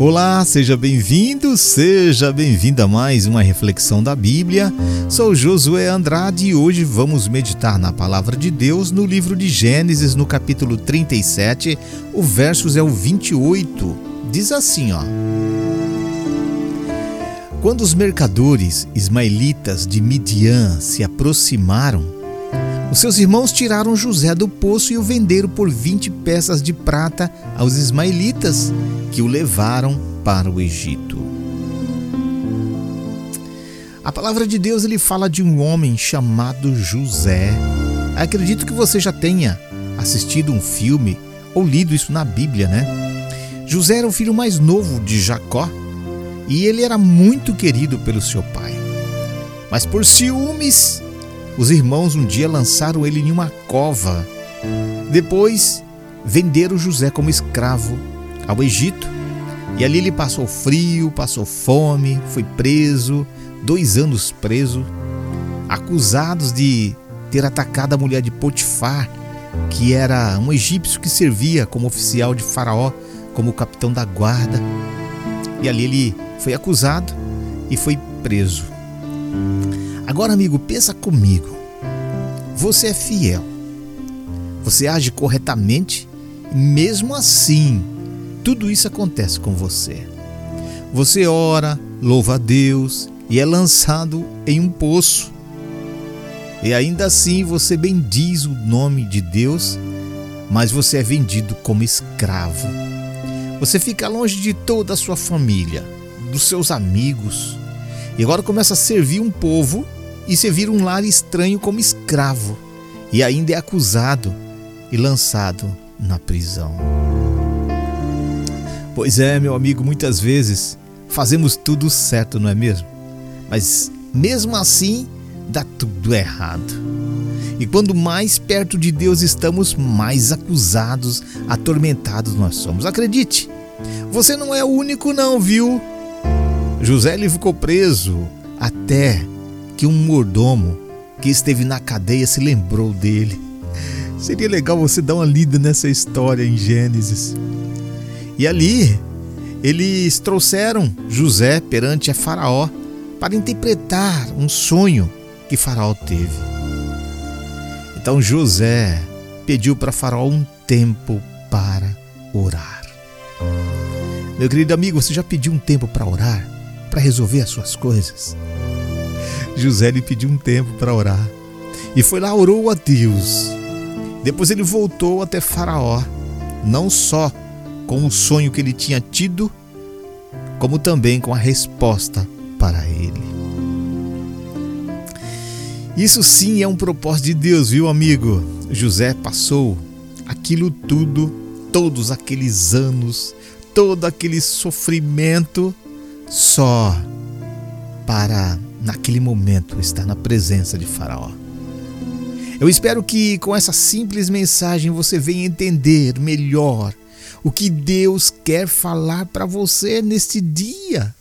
Olá, seja bem-vindo, seja bem-vinda a mais uma reflexão da Bíblia. Sou Josué Andrade e hoje vamos meditar na palavra de Deus no livro de Gênesis, no capítulo 37, o versos é o 28. Diz assim, ó: Quando os mercadores ismaelitas de Midian se aproximaram, os seus irmãos tiraram José do poço e o venderam por 20 peças de prata aos ismaelitas que o levaram para o Egito. A palavra de Deus ele fala de um homem chamado José. Acredito que você já tenha assistido um filme ou lido isso na Bíblia, né? José era o filho mais novo de Jacó e ele era muito querido pelo seu pai. Mas por ciúmes, os irmãos um dia lançaram ele em uma cova. Depois, venderam José como escravo ao Egito. E ali ele passou frio, passou fome, foi preso, dois anos preso, acusados de ter atacado a mulher de Potifar, que era um egípcio que servia como oficial de Faraó, como capitão da guarda. E ali ele foi acusado e foi preso. Agora, amigo, pensa comigo. Você é fiel. Você age corretamente mesmo assim tudo isso acontece com você. Você ora, louva a Deus e é lançado em um poço. E ainda assim você bendiz o nome de Deus, mas você é vendido como escravo. Você fica longe de toda a sua família, dos seus amigos, e agora começa a servir um povo e servir um lar estranho como escravo, e ainda é acusado e lançado na prisão. Pois é, meu amigo, muitas vezes fazemos tudo certo, não é mesmo? Mas mesmo assim, dá tudo errado. E quando mais perto de Deus estamos, mais acusados, atormentados nós somos. Acredite, você não é o único, não, viu? José ele ficou preso até que um mordomo que esteve na cadeia se lembrou dele. Seria legal você dar uma lida nessa história em Gênesis. E ali eles trouxeram José perante a Faraó para interpretar um sonho que Faraó teve. Então José pediu para Faraó um tempo para orar. Meu querido amigo, você já pediu um tempo para orar? Para resolver as suas coisas? José lhe pediu um tempo para orar. E foi lá, orou a Deus. Depois ele voltou até Faraó, não só com o sonho que ele tinha tido, como também com a resposta para ele. Isso sim é um propósito de Deus, viu, amigo? José passou aquilo tudo, todos aqueles anos, todo aquele sofrimento, só para, naquele momento, estar na presença de Faraó. Eu espero que com essa simples mensagem você venha entender melhor o que Deus quer falar para você neste dia,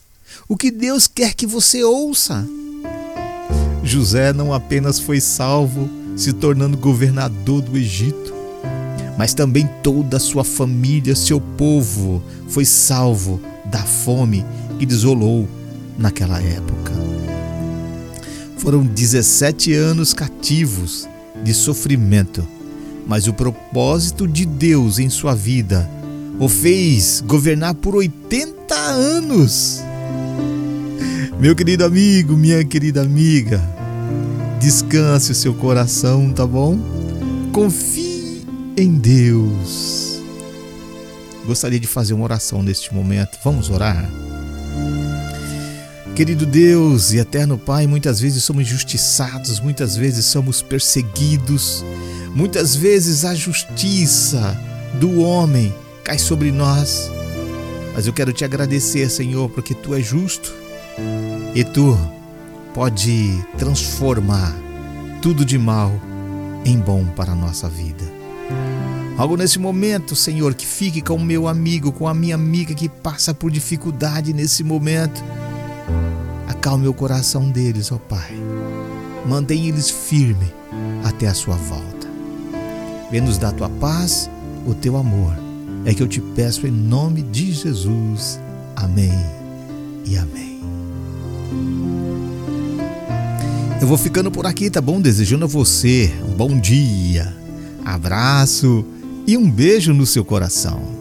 o que Deus quer que você ouça. José não apenas foi salvo, se tornando governador do Egito, mas também toda a sua família, seu povo, foi salvo da fome que desolou naquela época. Foram 17 anos cativos de sofrimento, mas o propósito de Deus em sua vida o fez governar por 80 anos. Meu querido amigo, minha querida amiga, descanse o seu coração, tá bom? Confie em Deus. Gostaria de fazer uma oração neste momento. Vamos orar? Querido Deus e eterno Pai, muitas vezes somos injustiçados, muitas vezes somos perseguidos, muitas vezes a justiça do homem cai sobre nós. Mas eu quero te agradecer, Senhor, porque tu és justo e tu pode transformar tudo de mal em bom para a nossa vida. Algo nesse momento, Senhor, que fique com o meu amigo, com a minha amiga que passa por dificuldade nesse momento. Acalme o coração deles, ó Pai. Mantém eles firme até a sua volta. Vê-nos da tua paz, o teu amor. É que eu te peço em nome de Jesus. Amém e amém. Eu vou ficando por aqui, tá bom? Desejando a você um bom dia, abraço e um beijo no seu coração.